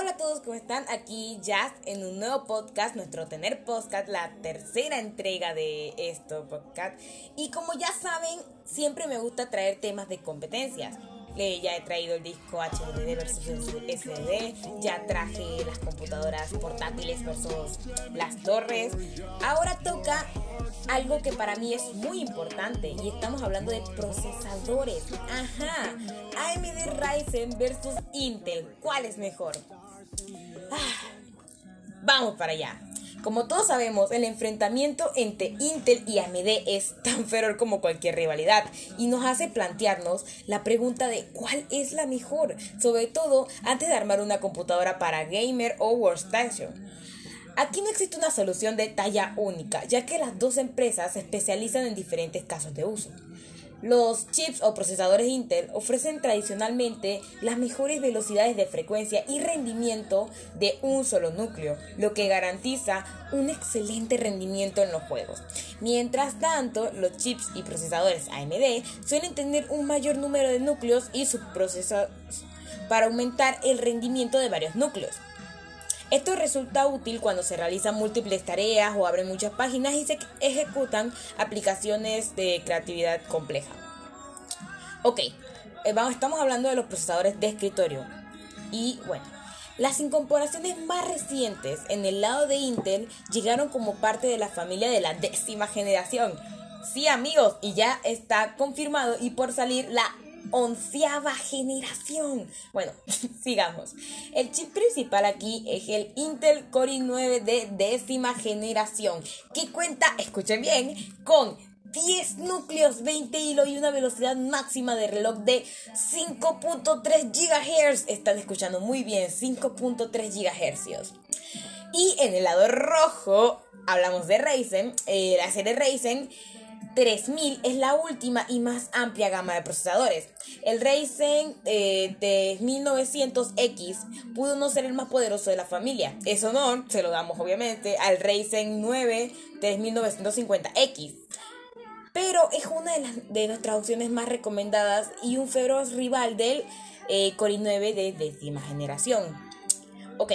Hola a todos, ¿cómo están? Aquí Jazz en un nuevo podcast, nuestro Tener Podcast, la tercera entrega de este podcast. Y como ya saben, siempre me gusta traer temas de competencias. ya he traído el disco HDD versus SD, ya traje las computadoras portátiles versus las torres. Ahora toca algo que para mí es muy importante y estamos hablando de procesadores. Ajá, AMD Ryzen versus Intel, ¿cuál es mejor? Vamos para allá. Como todos sabemos, el enfrentamiento entre Intel y AMD es tan feroz como cualquier rivalidad y nos hace plantearnos la pregunta de cuál es la mejor, sobre todo antes de armar una computadora para gamer o workstation. Aquí no existe una solución de talla única, ya que las dos empresas se especializan en diferentes casos de uso. Los chips o procesadores Intel ofrecen tradicionalmente las mejores velocidades de frecuencia y rendimiento de un solo núcleo, lo que garantiza un excelente rendimiento en los juegos. Mientras tanto, los chips y procesadores AMD suelen tener un mayor número de núcleos y subprocesadores para aumentar el rendimiento de varios núcleos. Esto resulta útil cuando se realizan múltiples tareas o abren muchas páginas y se ejecutan aplicaciones de creatividad compleja. Ok, eh, estamos hablando de los procesadores de escritorio. Y bueno, las incorporaciones más recientes en el lado de Intel llegaron como parte de la familia de la décima generación. Sí amigos, y ya está confirmado y por salir la onceava generación. Bueno, sigamos. El chip principal aquí es el Intel Core i9 de décima generación, que cuenta, escuchen bien, con 10 núcleos, 20 hilos y una velocidad máxima de reloj de 5.3 GHz. Están escuchando muy bien, 5.3 GHz. Y en el lado rojo, hablamos de Ryzen, eh, la serie Ryzen 3000 es la última y más amplia gama de procesadores. El Ryzen eh, de 1900X pudo no ser el más poderoso de la familia. Eso no, se lo damos obviamente al Ryzen 9 de 1950X. Pero es una de, las, de nuestras opciones más recomendadas y un feroz rival del eh, Core i9 de décima generación. Ok,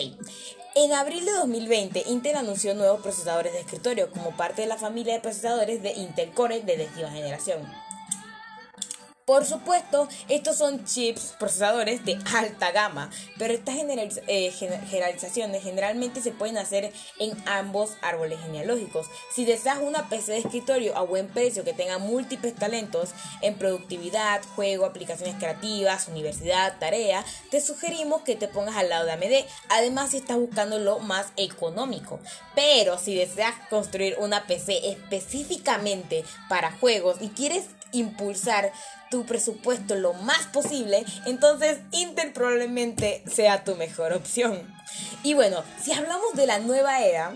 en abril de 2020, Intel anunció nuevos procesadores de escritorio como parte de la familia de procesadores de Intel Core de décima generación. Por supuesto, estos son chips, procesadores de alta gama, pero estas eh, generalizaciones generalmente se pueden hacer en ambos árboles genealógicos. Si deseas una PC de escritorio a buen precio que tenga múltiples talentos en productividad, juego, aplicaciones creativas, universidad, tarea, te sugerimos que te pongas al lado de AMD. Además, si estás buscando lo más económico. Pero si deseas construir una PC específicamente para juegos y quieres impulsar tu presupuesto lo más posible, entonces Intel probablemente sea tu mejor opción. Y bueno, si hablamos de la nueva era,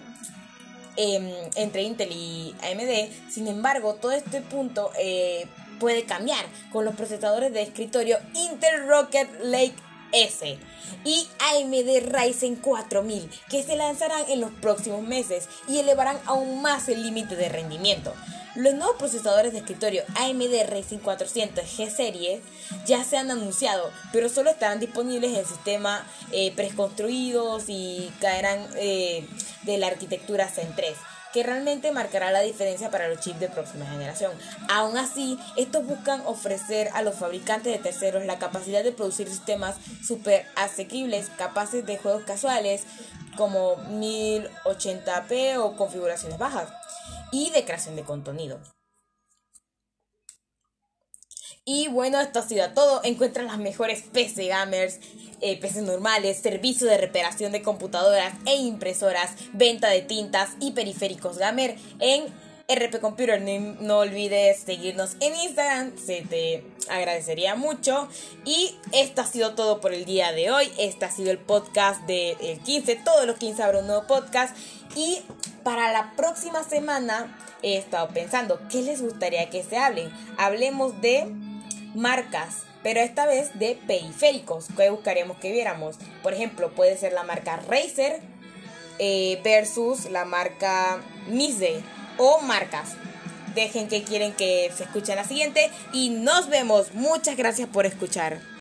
em, entre Intel y AMD. Sin embargo, todo este punto eh, puede cambiar con los procesadores de escritorio Intel Rocket Lake S y AMD Ryzen 4000 que se lanzarán en los próximos meses y elevarán aún más el límite de rendimiento. Los nuevos procesadores de escritorio AMD Ryzen 400 G Series ya se han anunciado, pero solo estarán disponibles en el sistema eh, preconstruidos y caerán eh, de la arquitectura Zen 3 que realmente marcará la diferencia para los chips de próxima generación. Aún así, estos buscan ofrecer a los fabricantes de terceros la capacidad de producir sistemas super asequibles, capaces de juegos casuales como 1080p o configuraciones bajas y de creación de contenido. Y bueno, esto ha sido todo. Encuentran las mejores PC gamers, eh, PC normales, servicio de reparación de computadoras e impresoras, venta de tintas y periféricos gamer en RP Computer. No, olvides seguirnos en Instagram, se te agradecería mucho. Y esto ha sido todo por el día de hoy. Este ha sido el podcast del 15. Todos los 15 habrá un nuevo podcast. Y para la próxima semana he estado pensando, ¿qué les gustaría que se hablen? Hablemos de marcas, pero esta vez de periféricos. ¿Qué buscaríamos que viéramos? Por ejemplo, puede ser la marca Razer eh, versus la marca Mise o marcas. Dejen que quieren que se escuche la siguiente y nos vemos. Muchas gracias por escuchar.